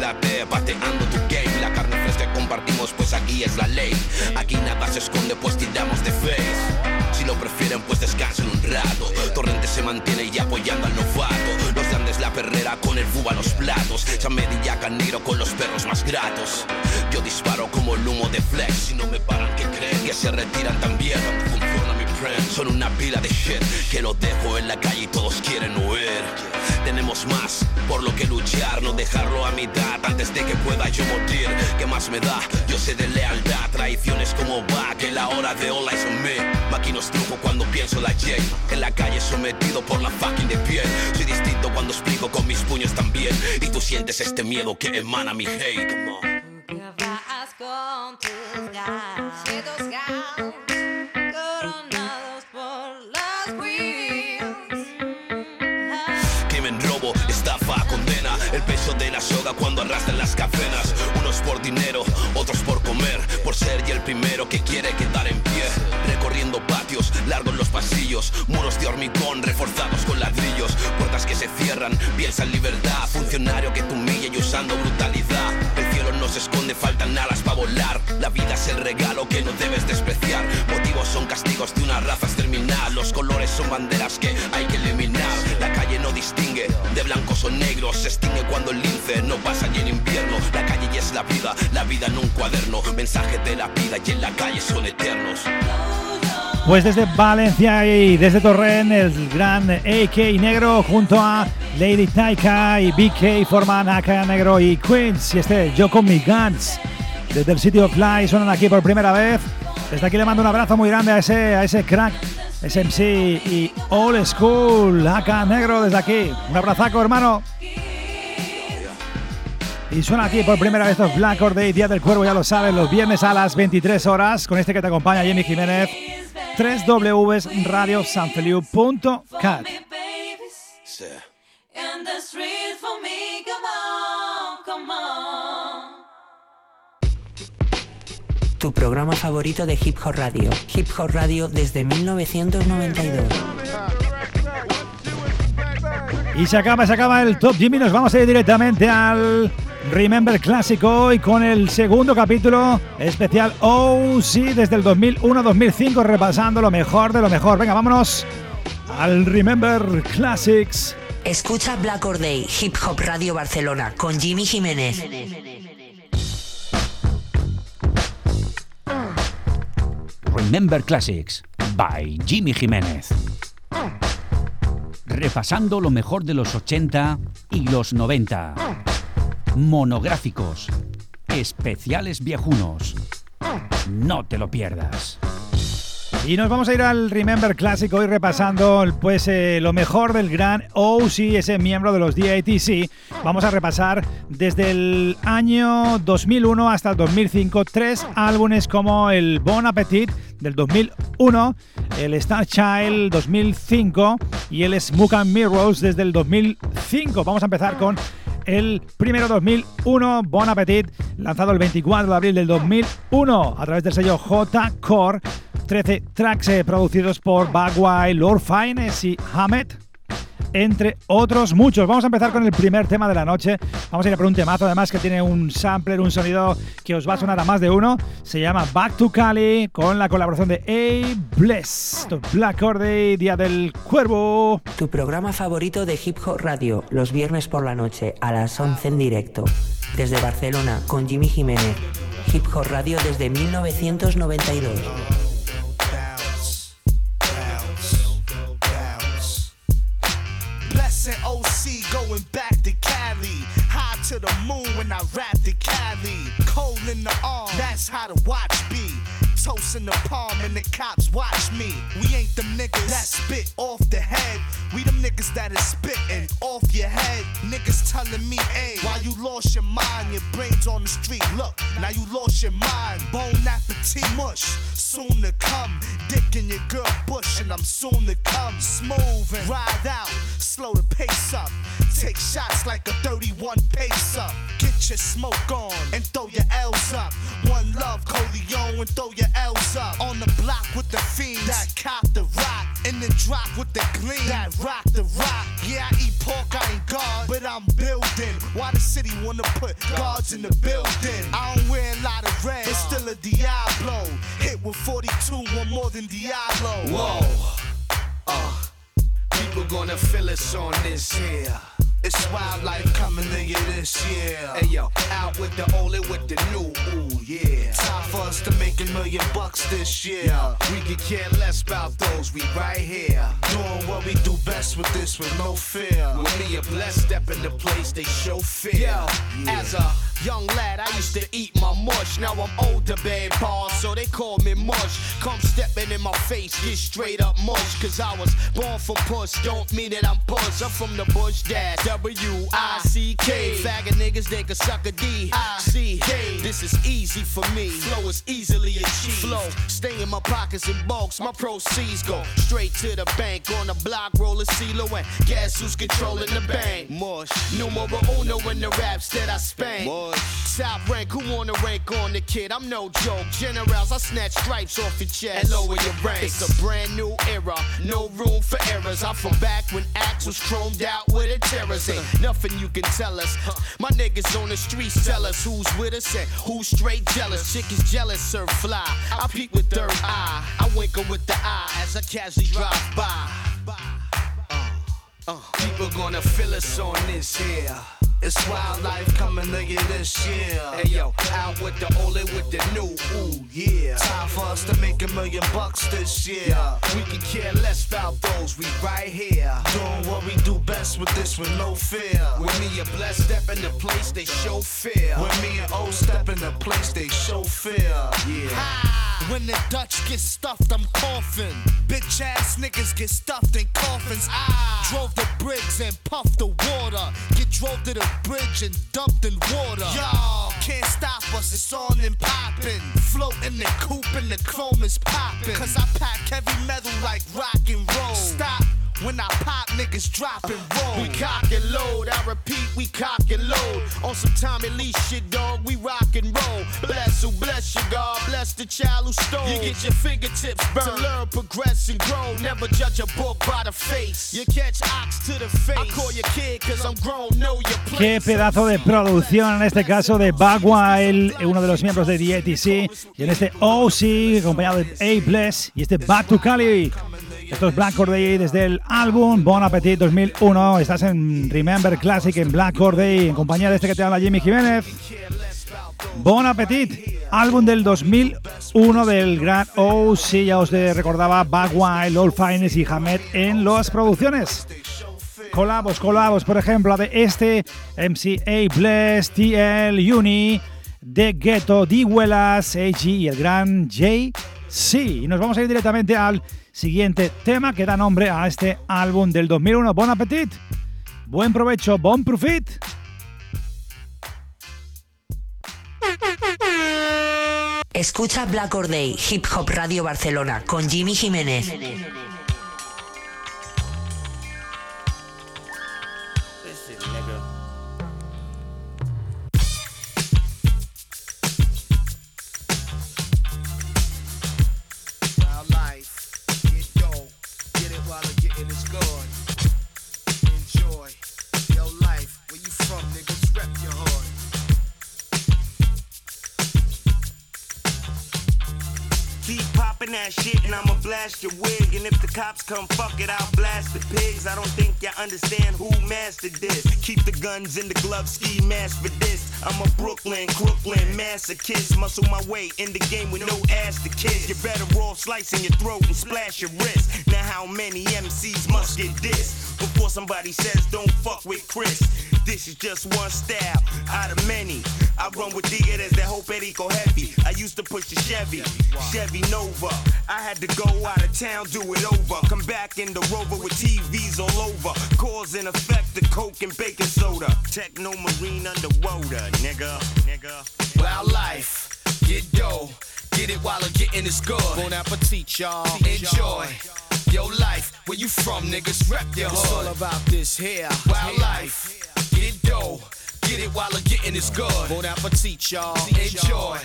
B pateando tu game. La carne fresca compartimos pues aquí es la ley. Aquí nada se esconde pues tiramos de face Si lo prefieren pues descansen un rato. Torrente se mantiene y apoyando al novato con el buba a los platos. Chamedilla canero con los perros más gratos. Yo disparo como el humo de flex. Si no me paran que creen que se retiran también. Funciona Son una pila de shit Que lo dejo en la calle y todos quieren huir. Tenemos más por lo que luchar No dejarlo a mitad. Antes de que pueda yo morir ¿Qué más me da? Yo sé de lealtad Traiciones como va Que la hora de all eyes on me Maquinos truco cuando pienso la J. En la calle sometido por la fucking de piel. Soy distinto cuando explico con mis puños también Y tú sientes este miedo que emana mi hate Come on. To sky. Soga cuando arrastran las cadenas. Unos por dinero, otros por comer Por ser y el primero que quiere quedar en pie. Recorriendo patios, largos los pasillos Muros de hormigón reforzados con ladrillos. Puertas que se cierran, piensa en libertad. Funcionario que te humilla y usando brutalidad. El cielo no se esconde, faltan alas para volar. La vida es el regalo que no debes despreciar. Motivos son castigos de una raza exterminada Los colores son banderas que hay que eliminar distingue de blancos o negros Se extingue cuando el lince no pasa y en invierno La calle ya es la vida, la vida en un cuaderno Mensaje de la vida y en la calle son eternos Pues desde Valencia y desde Torrent, el gran AK Negro junto a Lady Taika y BK forman AK Negro y Queens. Y este Yo con mis guns desde el sitio Fly suenan aquí por primera vez. Desde aquí le mando un abrazo muy grande a ese, a ese crack, ese MC y Old School AK Negro desde aquí. Un abrazaco, hermano. Y suena aquí por primera vez estos Black Or Day, Día del Cuervo, ya lo sabes, los viernes a las 23 horas, con este que te acompaña Jimmy Jiménez, www.radiosanfeliu.cat. Tu programa favorito de Hip Hop Radio. Hip Hop Radio desde 1992. Y se acaba, se acaba el Top Jimmy, nos vamos a ir directamente al Remember Clásico y con el segundo capítulo especial OC desde el 2001-2005 repasando lo mejor de lo mejor. Venga, vámonos al Remember Classics. Escucha Black Or Day, Hip Hop Radio Barcelona, con Jimmy Jiménez. Remember Classics by Jimmy Jiménez. Repasando lo mejor de los 80 y los 90. Monográficos. especiales viejunos. No te lo pierdas. Y nos vamos a ir al Remember Classic hoy repasando pues eh, lo mejor del gran OC, ese miembro de los DATC. Vamos a repasar desde el año 2001 hasta el 2005 tres álbumes como el Bon Appetit del 2001, el Star Child 2005 y el Smoke and Mirrors desde el 2005. Vamos a empezar con el primero 2001, Bon Appetit, lanzado el 24 de abril del 2001 a través del sello J-Core. 13 tracks eh, producidos por Bagwai, Lord Fines y Hammett, entre otros muchos. Vamos a empezar con el primer tema de la noche. Vamos a ir a por un temazo, además, que tiene un sampler, un sonido que os va a sonar a más de uno. Se llama Back to Cali, con la colaboración de A Bless, Black Orday, Día del Cuervo. Tu programa favorito de Hip Hop Radio, los viernes por la noche a las 11 en directo. Desde Barcelona, con Jimmy Jiménez. Hip Hop Radio desde 1992. Blessing OC going back to Cali. High to the moon when I rap the Cali. Cold in the arm, that's how the watch be. Toast in the palm and the cops watch me. We ain't them niggas that spit off the head. We them niggas that is spitting off your head. Niggas telling me, hey, why you lost your mind? Your brains on the street. Look, now you lost your mind. Bone appetit mush, soon to come. Dick in your girl bush, and I'm soon to come. Smooth and ride out, slow the pace up. Take shots like a 31 pace up. Get your smoke on and throw your L's up. One love, Coleon, and throw your L's up. On the block with the fiends that cop the rock. And then drop with the gleam that rock the rock. Yeah, I eat pork, I ain't God, but I'm building. Why the city wanna put guards in the building? I don't wear a lot of red, it's still a Diablo. Hit with 42, one more than Diablo. Whoa. Uh, people gonna feel us on this here. It's wildlife coming to you this year. Hey yo, out with the old and with the new. Ooh yeah. Time for us to make a million bucks this year. We could care less about those. We right here. Doing what we do best with this with no fear. With me a blessed step in the place they show fear. Yeah. As a young lad, I used to eat my mush. Now I'm older, babe, boss, so they call me mush. Come stepping in my face, get straight up mush. Cause I was born for push, don't mean that I'm push. I'm from the bush dash, W I C K. Faggot niggas, they can suck a D. I C K. This is easy for me. Flow is easily achieved. Flow, stay in my pockets in bulks. My proceeds go straight to the bank. On the block, roll a CeeLo and guess who's controlling the bank? Mush. Numero uno in the raps that I spank. Mush. Top rank, who wanna rank on the kid? I'm no joke. Generals, I snatch stripes off your chest and lower your rank. It's a brand new era, no room for errors. I'm from back when Axe was chromed out with a terrorist. Ain't nothing you can tell us. My niggas on the streets tell us who's with us and who's straight jealous. Chick is jealous, sir, fly. I peek with third eye. I wink 'em with the eye as I casually drive by. Uh, people gonna feel us on this here. It's wildlife coming to you this year. Hey yo, out with the old and with the new. Ooh yeah. Time for us to make a million bucks this year. We can care less about those. We right here. Doing what we do best with this with no fear. With me a blessed step in the place they show fear. With me and O step in the place they show fear. Yeah. When the Dutch get stuffed, I'm coughing. Bitch ass niggas get stuffed in coffins. I ah. drove the bricks and puffed the water. Get drove to the bridge and dumped in water. Y'all can't stop us, it's on and poppin'. Float in the coupe and the chrome is poppin'. Cause I pack heavy metal like rock and roll. Stop. When I pop, niggas drop and roll. We cock and load, I repeat, we cock and load. On some Tommy Lee shit, dog, we rock and roll. Bless who bless you, God, bless the child who stole. You get your fingertips burned to learn, progress, and grow. Never judge a book by the face. You catch ox to the face. I call your kid cause I'm grown, know your place. Qué pedazo de producción, en este caso de Bagwile, uno de los miembros de DATC, y en este OC, acompañado de A Bless, y este Back to Cali. Esto es Black Corday desde el álbum Bon Appetit 2001. Estás en Remember Classic en Black Corday en compañía de este que te habla Jimmy Jiménez. Bon Appetit, álbum del 2001 del gran OC. Ya os recordaba Bagwile, Old Finest y Hamed en las producciones. Colabos, colabos, por ejemplo, de este MCA Bless, TL, Uni, de Ghetto, Diguelas, AG y el gran J.C. Y nos vamos a ir directamente al siguiente tema que da nombre a este álbum del 2001. Bon appetit, buen provecho, bon profit. Escucha Black Or Day, Hip Hop Radio Barcelona, con Jimmy Jiménez. Wild come, fuck it, I'll blast the pigs. I don't think y'all understand who mastered this. Keep the guns in the glove, ski mask for this. I'm a Brooklyn, Crooklyn masochist. Muscle my way in the game with no ass to kiss. You better roll slicing your throat and splash your wrist. Now how many MCs must get this? Before somebody says don't fuck with Chris. This is just one style out of many. I run with tigres that hope Perico heavy. I used to push the Chevy, Chevy Nova. I had to go out of town, do it over. Come back in the Rover with TVs all over. Cause and effect the coke and baking soda. Techno marine underwater, nigga, nigga. Wild life, get dough, get it while I'm getting is good. Bon appetit, y'all. Enjoy. Your life, where you from, niggas? Rep your hood. It's all about this here. Wild life, get dough, get it while the getting is good. Bon appetit, y'all. Enjoy.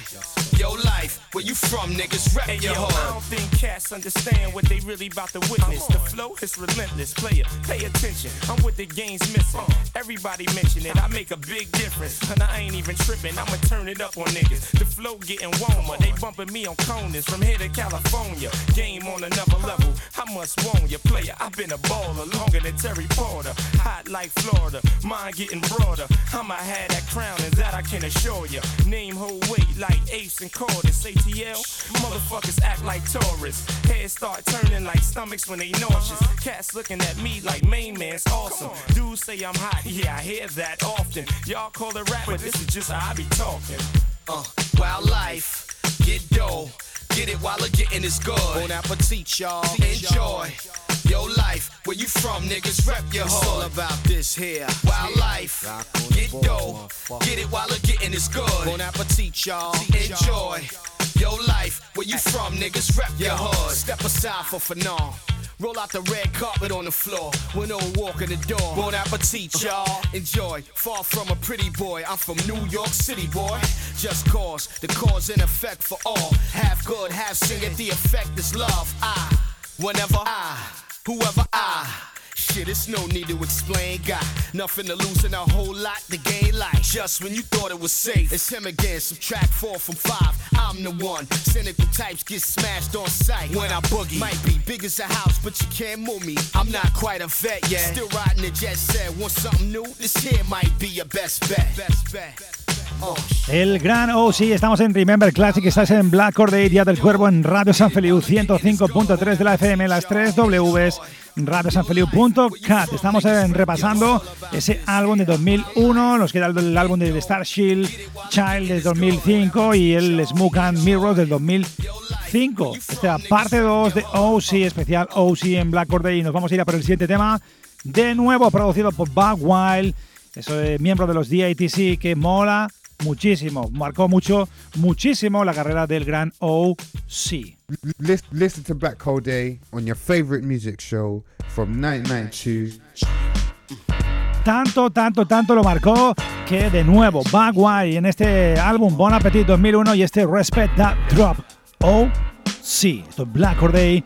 Your life, where you from, niggas? Rep Hey yo, your I don't think cats understand what they really about to witness. The flow is relentless. Player, pay attention. I'm with the games missing. Uh. Everybody mention it. I make a big difference. And I ain't even tripping. I'ma turn it up on niggas. The flow getting warmer. They bumping me on corners from here to California. Game on another level. I must warn you, player. I've been a baller longer than Terry Porter. Hot like Florida. Mind getting broader. I'ma that crown, and that I can assure you. Name hold weight like Ace and Cordis. ATL, motherfuckers act like tourists. Heads start turning like stomachs when they nauseous. Cats looking at me like main man's awesome. Dudes say I'm hot, yeah, I hear that often. Y'all call it rap, but this is just how I be talking. Uh, wild life, get dough, get it while the getting is good. Bon appetit, y'all. Enjoy. Your life, where you from, niggas? Rep your It's all about this here. Wild life, get dough, get it while the getting is good. Bon appetit, y'all. Enjoy. Your life, where you from, niggas? Rep your Yo, hood. step aside for Fanon. Roll out the red carpet on the floor. When no walk in the door. Bon appetit, uh-huh. y'all. Enjoy. Far from a pretty boy. I'm from New York City, boy. Just cause the cause and effect for all. Half good, half sin. Yet the effect is love. I, whenever I, whoever I. Shit, it's no need to explain. Got nothing to lose and a whole lot to gain. Like just when you thought it was safe, it's him again. Subtract four from five. I'm the one. Cynical types get smashed on sight when I boogie. Might be big as a house, but you can't move me. I'm not quite a vet yet. Still riding the jet set. Want something new? This here might be your best bet. Best bet. Oh, El gran oh sí, estamos en Remember Classic, estás en Black Order Día del Cuervo en Radio San Feliu 105.3 de la FM, las 3 Ws, radiosanfeliu.cat. Estamos repasando ese álbum de 2001, nos queda el, el álbum de Star Shield Child de 2005 y el Smoke and Mirrors del 2005. Esta parte 2 de OC, especial OC en Black Order y nos vamos a ir a por el siguiente tema, de nuevo producido por Bug Wild. Eso es miembro de los DATC que mola muchísimo, marcó mucho, muchísimo la carrera del gran OC. Lis- Listen to Black Hole Day on your favorite music show from 1992. Tanto, tanto, tanto lo marcó que de nuevo Bagwai en este álbum Bon Appetit 2001 y este Respect That Drop OC. Esto es Black Or Day.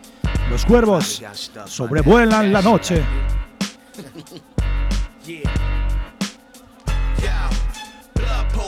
Los cuervos sobrevuelan la noche. Yeah.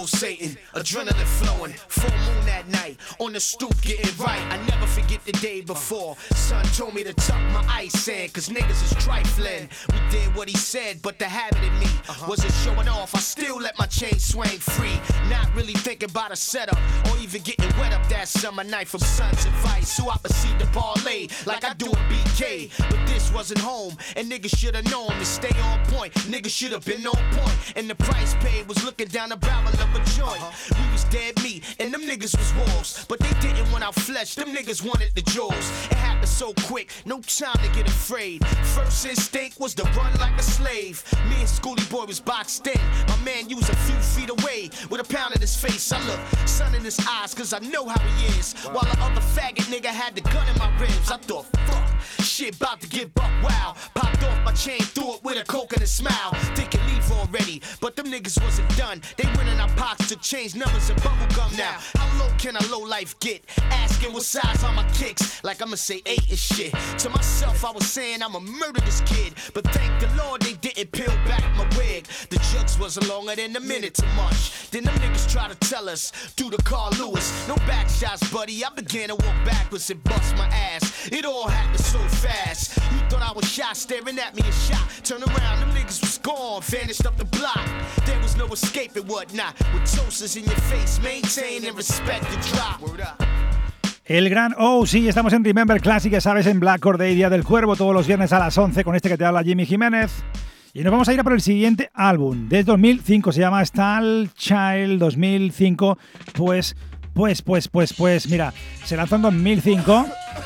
Pulsating, adrenaline flowing. Full moon that night, on the stoop getting right. I never forget the day before. Son told me to tuck my ice in, cause niggas is trifling. We did what he said, but the habit in me uh-huh. wasn't showing off. I still let my chain swing free. Not really thinking about a setup or even getting wet up that summer night from son's advice. So I proceed to parlay like I do a BK. But this wasn't home, and niggas should've known to stay on point. Niggas should've been on point, and the price paid was looking down the barrel of joint. We was dead meat, and them niggas was wolves. But they didn't want our flesh, them niggas wanted the jewels. It happened so quick, no time to get afraid. First instinct was to run like a slave. Me and Schoolie Boy was boxed in. My man, was a few feet away with a pound in his face. I look, sun in his eyes, cause I know how he is. While the other faggot nigga had the gun in my ribs, I thought, fuck, shit about to get buck wild. Popped off my chain, threw it with a coke and a smile. Thinking leave already, but them niggas wasn't done. They went in our pockets to change numbers and bubble gum now. How low can a low life get? Asking what size are my kicks, like I'ma say eight and shit. To myself, I was saying I'ma murder this kid, but thank the Lord they didn't peel back wig. The jugs wasn't longer than a minute to munch. Then them niggas try to tell us, do the Carl Lewis. No back shots, buddy. I began to walk backwards and bust my ass. It all happened so fast. You thought I was shot, staring at me and shot. Turn around, them niggas was gone, vanished up the block. There was no escape and whatnot. With toasters in your face, maintain and respect the drop. Word up. El gran Oh, sí, estamos en Remember Classic, ya sabes, en Black Cord Day, Día del Cuervo, todos los viernes a las 11 con este que te habla Jimmy Jiménez. Y nos vamos a ir a por el siguiente álbum, desde 2005, se llama Stall Child 2005. Pues, pues, pues, pues, pues, mira, se lanzó en 2005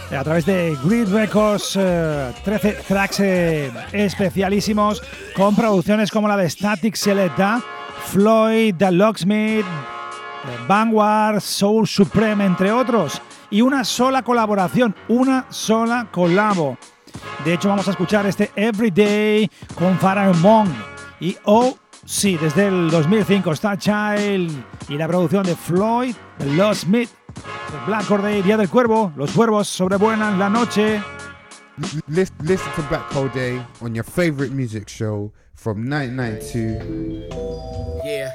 eh, a través de Grid Records, eh, 13 tracks eh, especialísimos con producciones como la de Static Selecta, Floyd, The Locksmith, eh, Vanguard, Soul Supreme, entre otros. Y una sola colaboración, una sola colabo. De hecho, vamos a escuchar este Everyday con Pharaoh Monk. Y oh, sí, desde el 2005 está Child y la producción de Floyd, The Lost Smith, Black Corday, Día del Cuervo. Los cuervos sobrevuelan la noche. Listen, listen to Black Hole Day on your favorite music show from 1992. Yeah.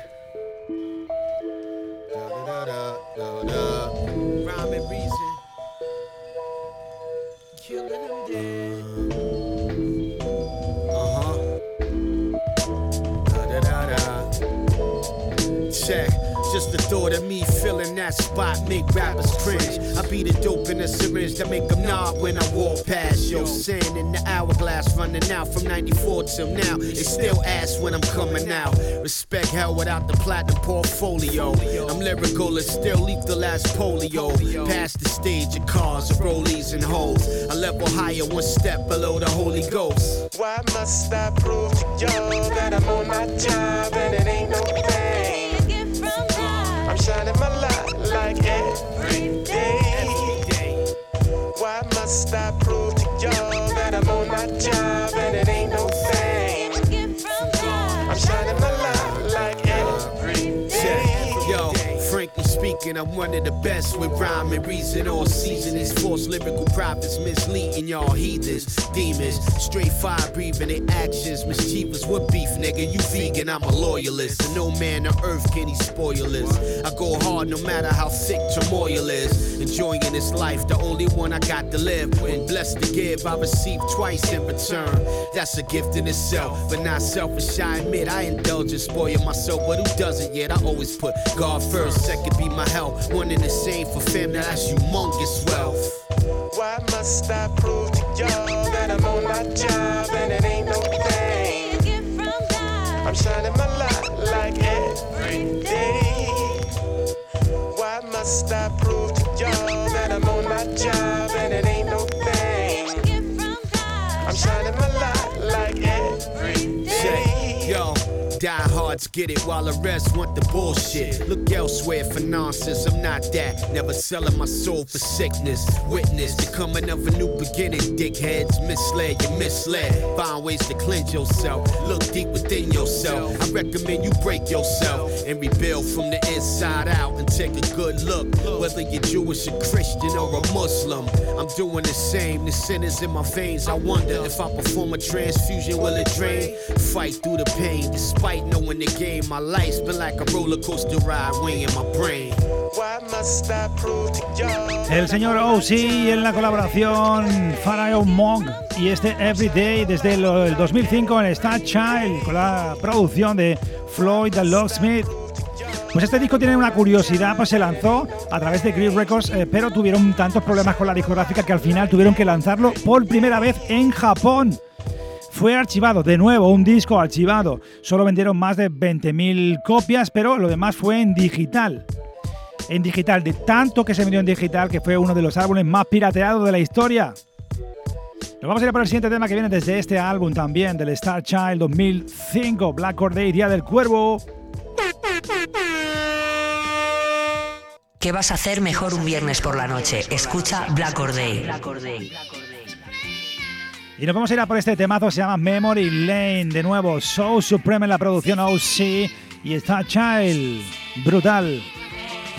Check. Just the thought of me filling that spot make rappers cringe. I be the dope in the syringe that make them nod when I walk past. Yo, sand in the hourglass running out from 94 till now. They still ask when I'm coming out. Respect hell without the platinum portfolio. I'm lyrical and still lethal as polio. Past the stage of cars, rollies and hoes. A level higher, one step below the Holy Ghost. Why must I prove to y'all that I'm on my job and it ain't no thing? Shining my light like every day. Why must I prove to y'all that I'm on my job speaking, I'm one of the best with rhyme and reason. All season These false lyrical prophets misleading y'all heathens, demons. Straight fire breathing their actions. Mischievous with beef, nigga. You vegan, I'm a loyalist. And no man on earth can he spoil us. I go hard no matter how thick turmoil is. Enjoying this life, the only one I got to live. When blessed to give, I receive twice in return. That's a gift in itself, but not selfish. I admit I indulge and spoil myself, but who doesn't yet? I always put God first, second be my health. One and the same for family, that's humongous wealth. Why must I prove to y'all that I'm on my job and it ain't no thing? I'm shining my light like every day. Why must I prove to y'all that I'm on my job get it while the rest want the bullshit. Look elsewhere for nonsense, I'm not that. Never selling my soul for sickness. Witness the coming of a new beginning. Dickheads misled, you misled. Find ways to cleanse yourself. Look deep within yourself. I recommend you break yourself and rebuild from the inside out and take a good look. Whether you're Jewish, a Christian, or a Muslim, I'm doing the same. The sin is in my veins. I wonder if I perform a transfusion, will it drain? Fight through the pain, despite knowing the game. My life's been like a roller coaster ride, weighing my brain. Why must I prove to y'all El señor OC en la colaboración Pharaoh Monk y este Everyday desde el, el 2005 en Star Child con la producción de Floyd the Locksmith. Pues este disco tiene una curiosidad, pues se lanzó a través de Grid Records, eh, pero tuvieron tantos problemas con la discográfica que al final tuvieron que lanzarlo por primera vez en Japón. Fue archivado, de nuevo un disco archivado. Solo vendieron más de 20.000 copias, pero lo demás fue en digital. En digital, de tanto que se vendió en digital, que fue uno de los álbumes más pirateados de la historia. Nos vamos a ir por el siguiente tema que viene desde este álbum también, del Star Child 2005, Black Day, Día del Cuervo. ¿Qué vas a hacer mejor un viernes por la noche? Escucha Black Day. Y nos vamos a ir a por este temazo, se llama Memory Lane. De nuevo, Soul Supreme en la producción OC y Star Child. Brutal.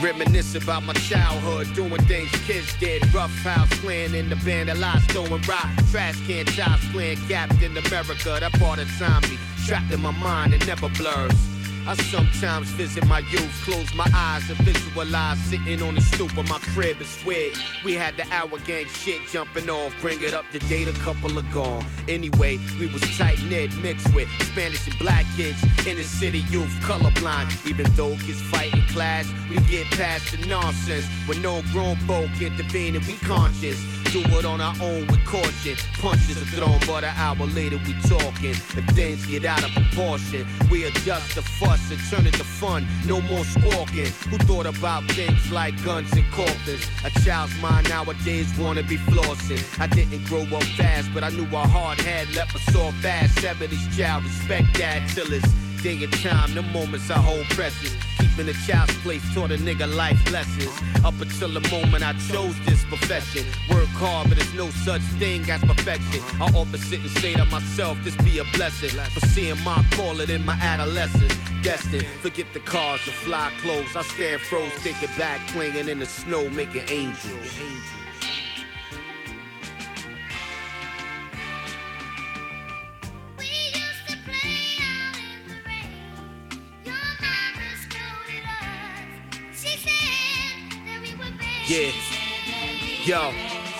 Reminisce about my childhood, doing things kids did. Rough house playing in the band, a lot throwing rock. Trash can tops playing Captain America. That part of time me trapped in my mind, it never blurs. I sometimes visit my youth, close my eyes and visualize sitting on the stoop of my crib and swear we had the hour gang shit jumping off. Bring it up to date, a couple of gone. Anyway, we was tight knit, mixed with Spanish and black kids in the city youth, colorblind. Even though kids fight and clash, we get past the nonsense when no grown folk intervene and we conscious. Do it on our own with caution. Punches are thrown, but an hour later we talking. If things get out of proportion, we adjust the fuss and turn it to fun. No more squawking. Who thought about things like guns and coffins? A child's mind nowadays wanna be flossing. I didn't grow up fast, but I knew a hard head left us all fast. 70s child, respect that till it's day and time, the moments I hold precious. Keeping a child's place taught a nigga life lessons. Up until the moment I chose this profession. Work hard, but there's no such thing as perfection. I often sit and say to myself, this be a blessing. For seeing my calling in my adolescence. Destined, forget the cars, the fly clothes. I stand froze, thinking back, clinging in the snow, making angels. Yeah. Yo,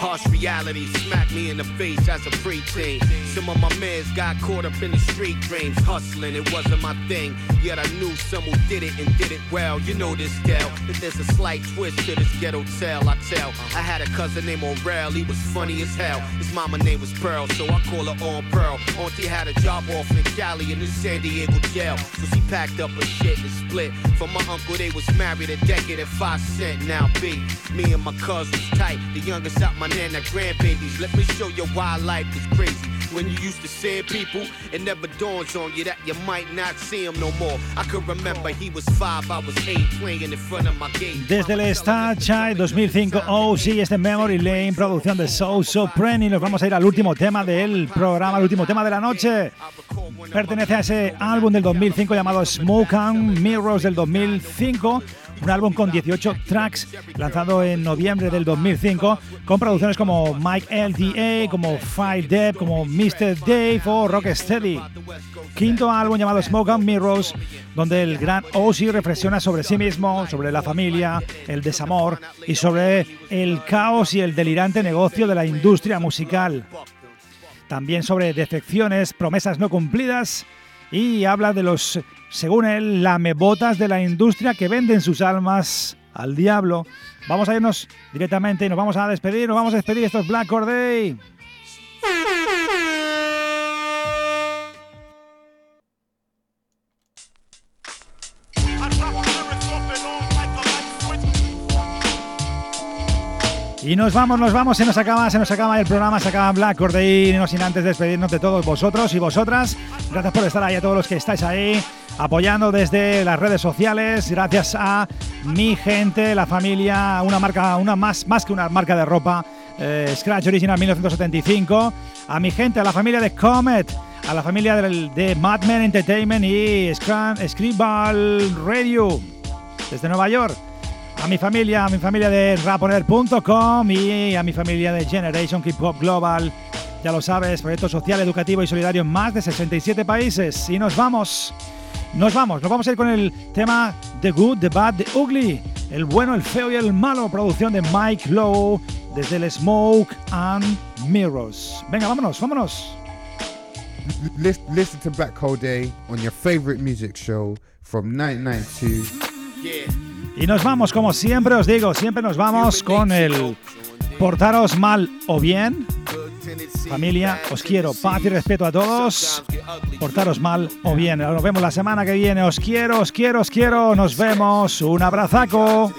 harsh reality smacked me in the face as a preteen. Some of my mans got caught up in the street dreams, hustling. It wasn't my thing, yet I knew some who did it and did it well. You know this gal. If there's a slight twist to this ghetto tale, I tell. I had a cousin named Orel, he was funny as hell. His mama name was Pearl, so I call her on Pearl. Auntie had a job off in Cali in the San Diego jail, so she packed up her shit and split. From my uncle, they was married a decade at five cent. Now B, me and my cousins tight. The youngest out my Let me show you why life is crazy. When you used to people, it never on you that you might not see him no more. I could remember he was five, I was eight, playing in front of my. Desde el Star Child 2005, oh sí, este Memory Lane, producción de Soul Supreme, y nos vamos a ir al último tema del programa, el último tema de la noche. Pertenece a ese álbum del 2005 llamado Smoke and Mirrors del 2005 un álbum con 18 tracks lanzado en noviembre del 2005 con producciones como Mike LDA, como Five Depp, como Mr. Dave o Rocksteady. Quinto álbum llamado Smoke and Mirrors, donde el gran Ozzy reflexiona sobre sí mismo, sobre la familia, el desamor y sobre el caos y el delirante negocio de la industria musical. También sobre defecciones, promesas no cumplidas y habla de los según él, lamebotas de la industria que venden sus almas al diablo. Vamos a irnos directamente y nos vamos a despedir, nos vamos a despedir. Esto es Black Corday. Y nos vamos, nos vamos, se nos acaba, se nos acaba el programa, se acaba Black Corday, no sin antes despedirnos de todos vosotros y vosotras. Gracias por estar ahí, a todos los que estáis ahí apoyando desde las redes sociales, gracias a mi gente, la familia, una marca, una más, más que una marca de ropa, eh, Scratch Original 1975, a mi gente, a la familia de Comet, a la familia de Madman Entertainment y Scribal Radio desde Nueva York a mi familia, a mi familia de raponer.com y a mi familia de Generation Hip Hop Global. Ya lo sabes, proyecto social, educativo y solidario en más de 67 países. Y nos vamos, nos vamos, nos vamos a ir con el tema The Good, The Bad, The Ugly. El bueno, el feo y el malo, producción de Mike Lowe desde el Smoke and Mirrors. Venga, vámonos, vámonos. Listen to Black Hole Day on your favorite music show from 1992. Yeah. Y nos vamos, como siempre os digo, siempre nos vamos con el portaros mal o bien. familia, os quiero. Paz y respeto a todos. Portaros mal o bien. Nos vemos la semana que viene. Os quiero, os quiero, os quiero. Nos vemos. Un abrazaco.